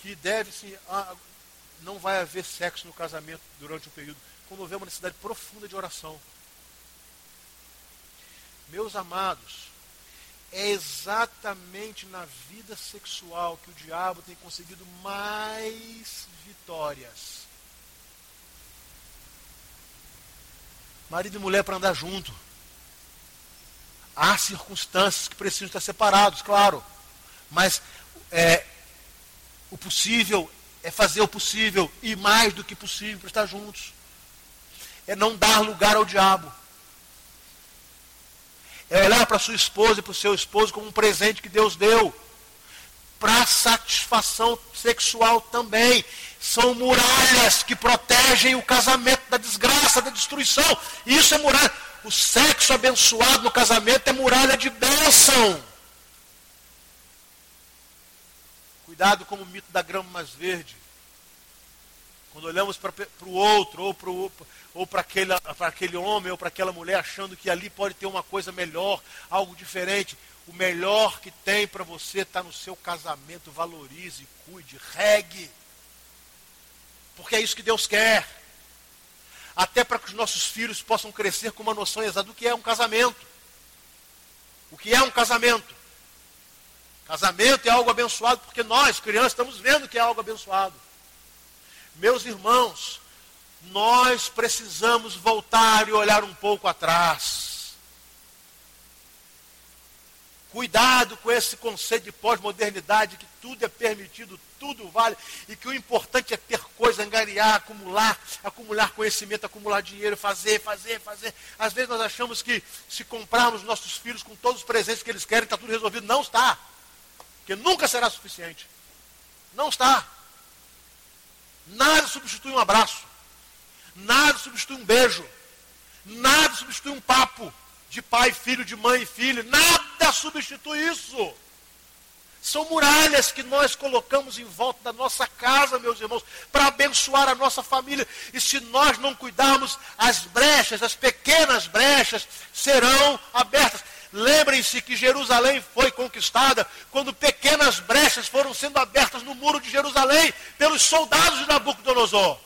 que deve se ah, não vai haver sexo no casamento durante um período, quando houver uma necessidade profunda de oração. Meus amados, é exatamente na vida sexual que o diabo tem conseguido mais vitórias. Marido e mulher para andar junto. Há circunstâncias que precisam estar separados, claro. Mas é, o possível é fazer o possível e mais do que possível para estar juntos. É não dar lugar ao diabo. É olhar para sua esposa e para o seu esposo como um presente que Deus deu. Para satisfação sexual também. São muralhas que protegem o casamento da desgraça, da destruição. Isso é muralha. O sexo abençoado no casamento é muralha de bênção. Cuidado com o mito da grama mais verde. Quando olhamos para o outro, ou para ou aquele, aquele homem, ou para aquela mulher, achando que ali pode ter uma coisa melhor, algo diferente. O melhor que tem para você está no seu casamento. Valorize, cuide, regue. Porque é isso que Deus quer até para que os nossos filhos possam crescer com uma noção exata do que é um casamento. O que é um casamento? Casamento é algo abençoado porque nós, crianças, estamos vendo que é algo abençoado. Meus irmãos, nós precisamos voltar e olhar um pouco atrás. Cuidado com esse conceito de pós-modernidade, que tudo é permitido, tudo vale, e que o importante é ter coisa, angariar, acumular, acumular conhecimento, acumular dinheiro, fazer, fazer, fazer. Às vezes nós achamos que se comprarmos nossos filhos com todos os presentes que eles querem, está tudo resolvido. Não está. Porque nunca será suficiente. Não está. Nada substitui um abraço. Nada substitui um beijo. Nada substitui um papo de pai, filho, de mãe e filho. Nada substitui isso. São muralhas que nós colocamos em volta da nossa casa, meus irmãos, para abençoar a nossa família. E se nós não cuidarmos, as brechas, as pequenas brechas, serão abertas. Lembrem-se que Jerusalém foi conquistada quando pequenas brechas foram sendo abertas no muro de Jerusalém pelos soldados de Nabucodonosor.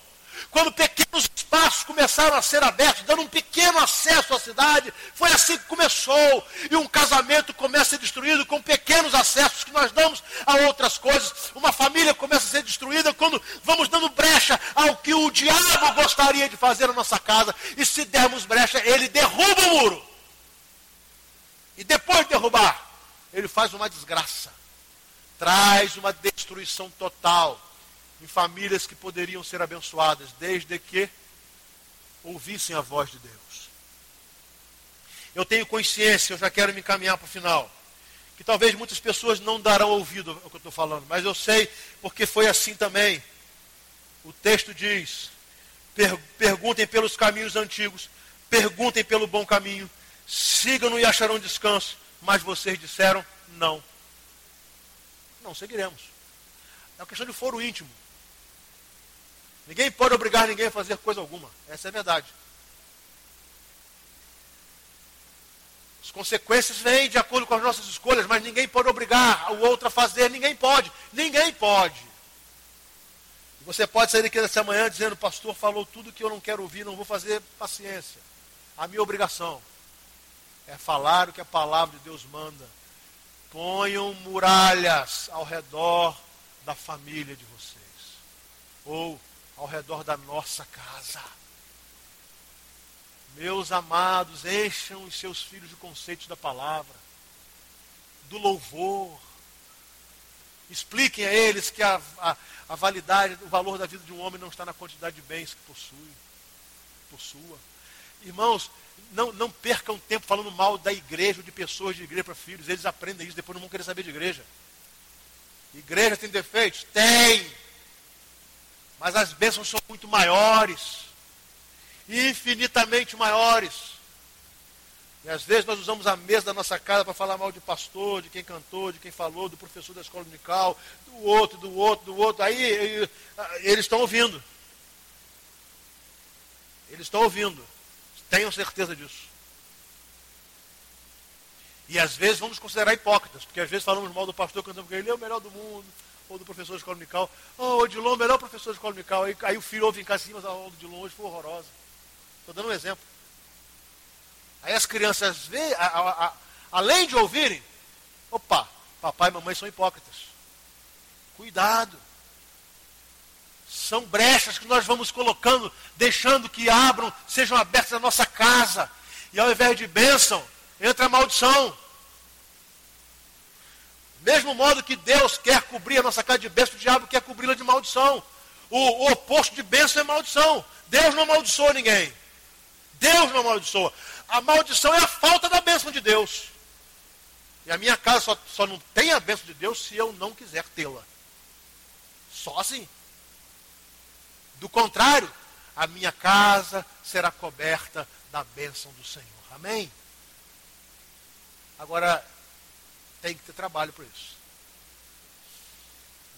Quando pequenos espaços começaram a ser abertos, dando um pequeno acesso à cidade, foi assim que começou. E um casamento começa a ser destruído com pequenos acessos que nós damos a outras coisas. Uma família começa a ser destruída quando vamos dando brecha ao que o diabo gostaria de fazer na nossa casa. E se dermos brecha, ele derruba o muro. E depois de derrubar, ele faz uma desgraça. Traz uma destruição total em famílias que poderiam ser abençoadas, desde que ouvissem a voz de Deus. Eu tenho consciência, eu já quero me encaminhar para o final, que talvez muitas pessoas não darão ouvido ao que eu estou falando, mas eu sei porque foi assim também. O texto diz: per perguntem pelos caminhos antigos, perguntem pelo bom caminho, sigam-no e acharão descanso. Mas vocês disseram não. Não seguiremos. É uma questão de foro íntimo. Ninguém pode obrigar ninguém a fazer coisa alguma. Essa é a verdade. As consequências vêm de acordo com as nossas escolhas, mas ninguém pode obrigar o outro a fazer. Ninguém pode. Ninguém pode. Você pode sair daqui nessa manhã dizendo, pastor falou tudo que eu não quero ouvir, não vou fazer paciência. A minha obrigação é falar o que a palavra de Deus manda. ponham muralhas ao redor da família de vocês, ou ao redor da nossa casa. Meus amados, encham os seus filhos de conceitos da palavra, do louvor. Expliquem a eles que a, a, a validade, o valor da vida de um homem não está na quantidade de bens que possui, possua. Irmãos, não, não percam tempo falando mal da igreja ou de pessoas de igreja para filhos. Eles aprendem isso, depois não vão querer saber de igreja. Igreja tem defeitos? Tem. Mas as bênçãos são muito maiores infinitamente maiores. E às vezes nós usamos a mesa da nossa casa para falar mal de pastor, de quem cantou, de quem falou, do professor da escola unical, do outro, do outro, do outro. Aí eles estão ouvindo. Eles estão ouvindo. Tenham certeza disso. E às vezes vamos considerar hipócritas, porque às vezes falamos mal do pastor, cantamos que ele é o melhor do mundo, ou do professor de escola unical. Oh, o Odilon, melhor professor de escola unical. Aí, aí o filho ouve em casa assim, mas a aula do Odilon hoje foi horrorosa. Estou dando um exemplo. Aí as crianças veem, a, a, a, além de ouvirem, opa, papai e mamãe são hipócritas. Cuidado. São brechas que nós vamos colocando, deixando que abram, sejam abertas na nossa casa. E ao invés de bênção, entra a maldição. Mesmo modo que Deus quer cobrir a nossa casa de bênção, o diabo quer cobri-la de maldição. O, o oposto de bênção é maldição. Deus não amaldiçoa ninguém. Deus não amaldiçoa. A maldição é a falta da bênção de Deus. E a minha casa só, só não tem a bênção de Deus se eu não quiser tê-la. Só assim. Do contrário, a minha casa será coberta da bênção do Senhor. Amém? Agora, tem que ter trabalho para isso.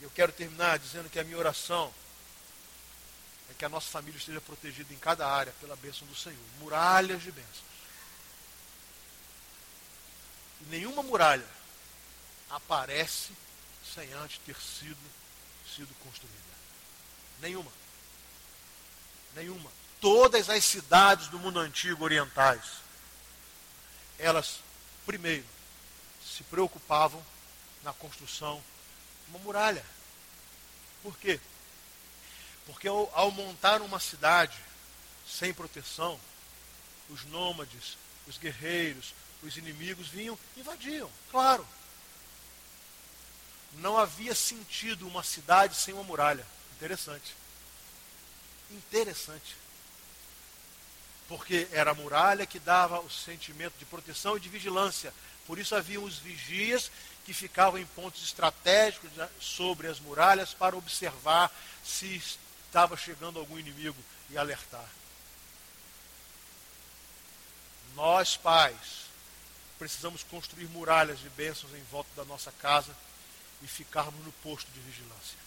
E eu quero terminar dizendo que a minha oração é que a nossa família esteja protegida em cada área pela bênção do Senhor. Muralhas de bênçãos. E nenhuma muralha aparece sem antes ter sido, sido construída. Nenhuma. Nenhuma. Todas as cidades do mundo antigo orientais, elas, primeiro, se preocupavam na construção de uma muralha. Por quê? Porque ao, ao montar uma cidade sem proteção, os nômades, os guerreiros, os inimigos vinham invadiam, claro. Não havia sentido uma cidade sem uma muralha. Interessante. Interessante. Porque era a muralha que dava o sentimento de proteção e de vigilância. Por isso haviam os vigias que ficavam em pontos estratégicos sobre as muralhas para observar se estava chegando algum inimigo e alertar. Nós, pais, precisamos construir muralhas de bênçãos em volta da nossa casa e ficarmos no posto de vigilância.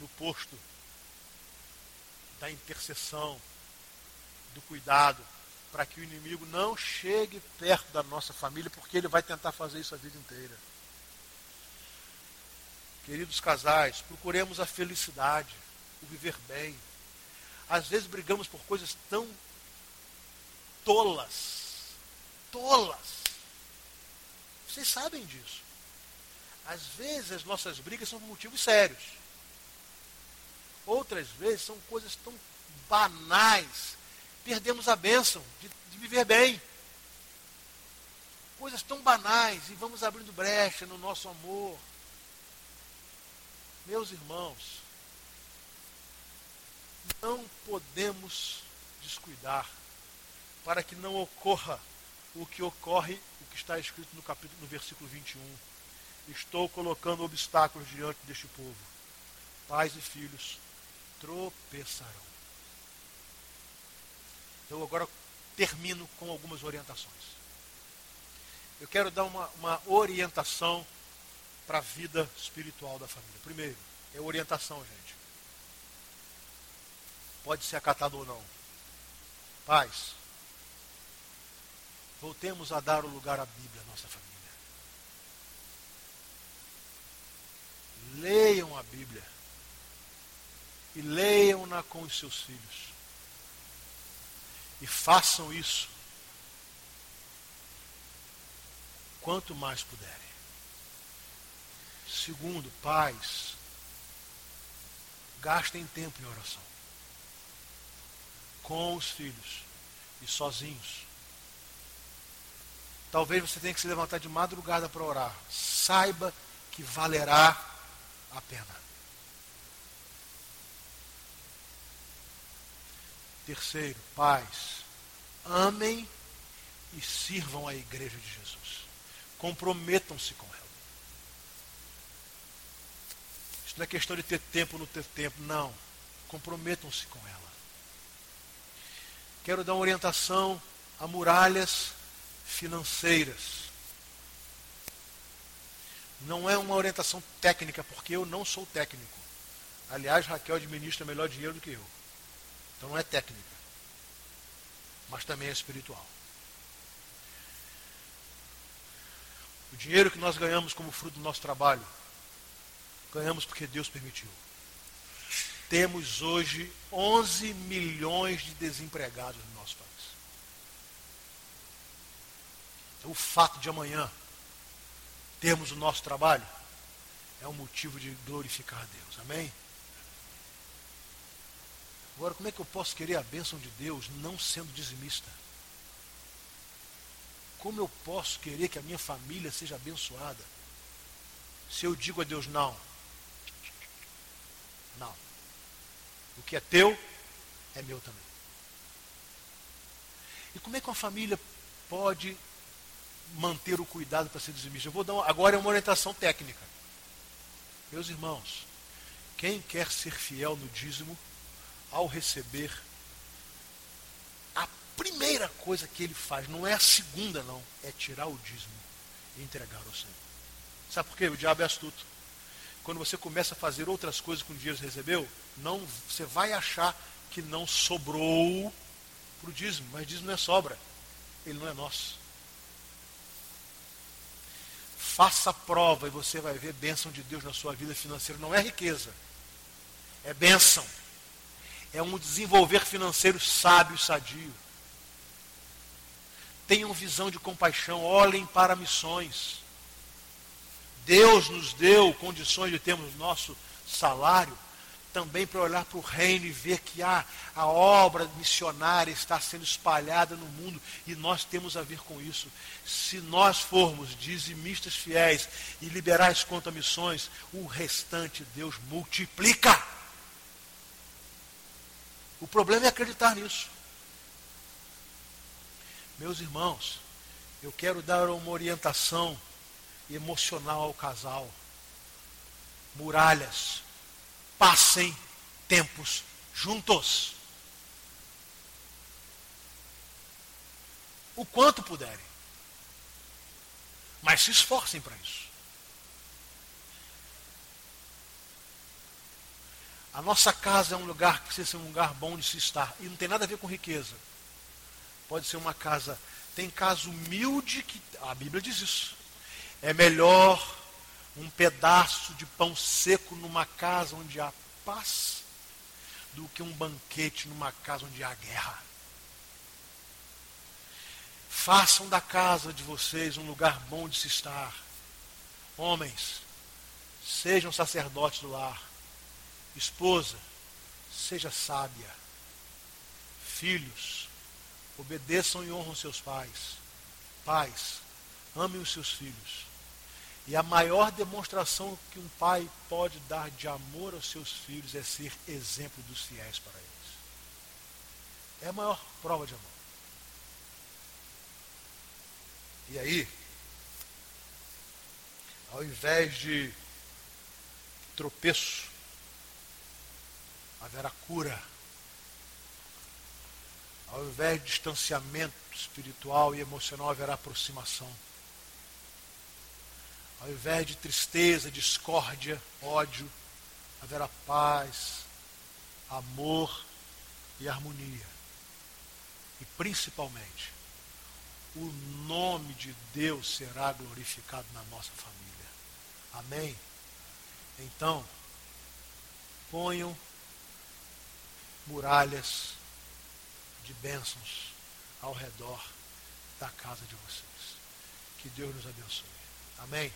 No posto da intercessão, do cuidado, para que o inimigo não chegue perto da nossa família, porque ele vai tentar fazer isso a vida inteira. Queridos casais, procuremos a felicidade o viver bem. Às vezes brigamos por coisas tão tolas. Tolas. Vocês sabem disso. Às vezes as nossas brigas são por motivos sérios. Outras vezes são coisas tão banais. Perdemos a bênção de, de viver bem. Coisas tão banais e vamos abrindo brecha no nosso amor. Meus irmãos, não podemos descuidar para que não ocorra o que ocorre, o que está escrito no capítulo no versículo 21. Estou colocando obstáculos diante deste povo. Pais e filhos tropeçarão. Eu agora termino com algumas orientações. Eu quero dar uma, uma orientação para a vida espiritual da família. Primeiro, é orientação, gente pode ser acatado ou não. Pais, voltemos a dar o lugar à Bíblia à nossa família. Leiam a Bíblia. E leiam-na com os seus filhos. E façam isso quanto mais puderem. Segundo, pais, gastem tempo em oração. Com os filhos e sozinhos. Talvez você tenha que se levantar de madrugada para orar. Saiba que valerá a pena. Terceiro, pais, amem e sirvam a igreja de Jesus. Comprometam-se com ela. Isso não é questão de ter tempo ou não ter tempo, não. Comprometam-se com ela. Quero dar uma orientação a muralhas financeiras. Não é uma orientação técnica, porque eu não sou técnico. Aliás, Raquel administra melhor dinheiro do que eu. Então não é técnica, mas também é espiritual. O dinheiro que nós ganhamos como fruto do nosso trabalho, ganhamos porque Deus permitiu. Temos hoje 11 milhões de desempregados no nosso país. Então, o fato de amanhã termos o nosso trabalho é um motivo de glorificar a Deus. Amém? Agora, como é que eu posso querer a bênção de Deus não sendo dizimista? Como eu posso querer que a minha família seja abençoada se eu digo a Deus não? Não. O que é teu é meu também. E como é que uma família pode manter o cuidado para ser dizimista? Eu vou dar uma, agora é uma orientação técnica. Meus irmãos, quem quer ser fiel no dízimo, ao receber, a primeira coisa que ele faz, não é a segunda, não, é tirar o dízimo e entregar ao Senhor. Sabe por quê? O diabo é astuto. Quando você começa a fazer outras coisas com o dinheiro que recebeu, não, você vai achar que não sobrou para o dízimo, mas dízimo não é sobra, ele não é nosso. Faça a prova e você vai ver bênção de Deus na sua vida financeira. Não é riqueza, é bênção é um desenvolver financeiro sábio e sadio. Tenham visão de compaixão, olhem para missões. Deus nos deu condições de termos nosso salário também para olhar para o reino e ver que a, a obra missionária está sendo espalhada no mundo e nós temos a ver com isso. Se nós formos dizimistas fiéis e liberais quanto a missões, o restante Deus multiplica. O problema é acreditar nisso. Meus irmãos, eu quero dar uma orientação emocional ao casal. Muralhas, passem tempos juntos. O quanto puderem. Mas se esforcem para isso. A nossa casa é um lugar que precisa ser um lugar bom de se estar. E não tem nada a ver com riqueza. Pode ser uma casa. Tem casa humilde que. A Bíblia diz isso. É melhor um pedaço de pão seco numa casa onde há paz do que um banquete numa casa onde há guerra. Façam da casa de vocês um lugar bom de se estar. Homens, sejam sacerdotes do lar Esposa, seja sábia. Filhos, obedeçam e honram seus pais. Pais, amem os seus filhos. E a maior demonstração que um pai pode dar de amor aos seus filhos é ser exemplo dos fiéis para eles. É a maior prova de amor. E aí, ao invés de tropeço, haverá cura. Ao invés de distanciamento espiritual e emocional, haverá aproximação. Ao invés de tristeza, discórdia, ódio, haverá paz, amor e harmonia. E principalmente, o nome de Deus será glorificado na nossa família. Amém? Então, ponham muralhas de bênçãos ao redor da casa de vocês. Que Deus nos abençoe. Amém.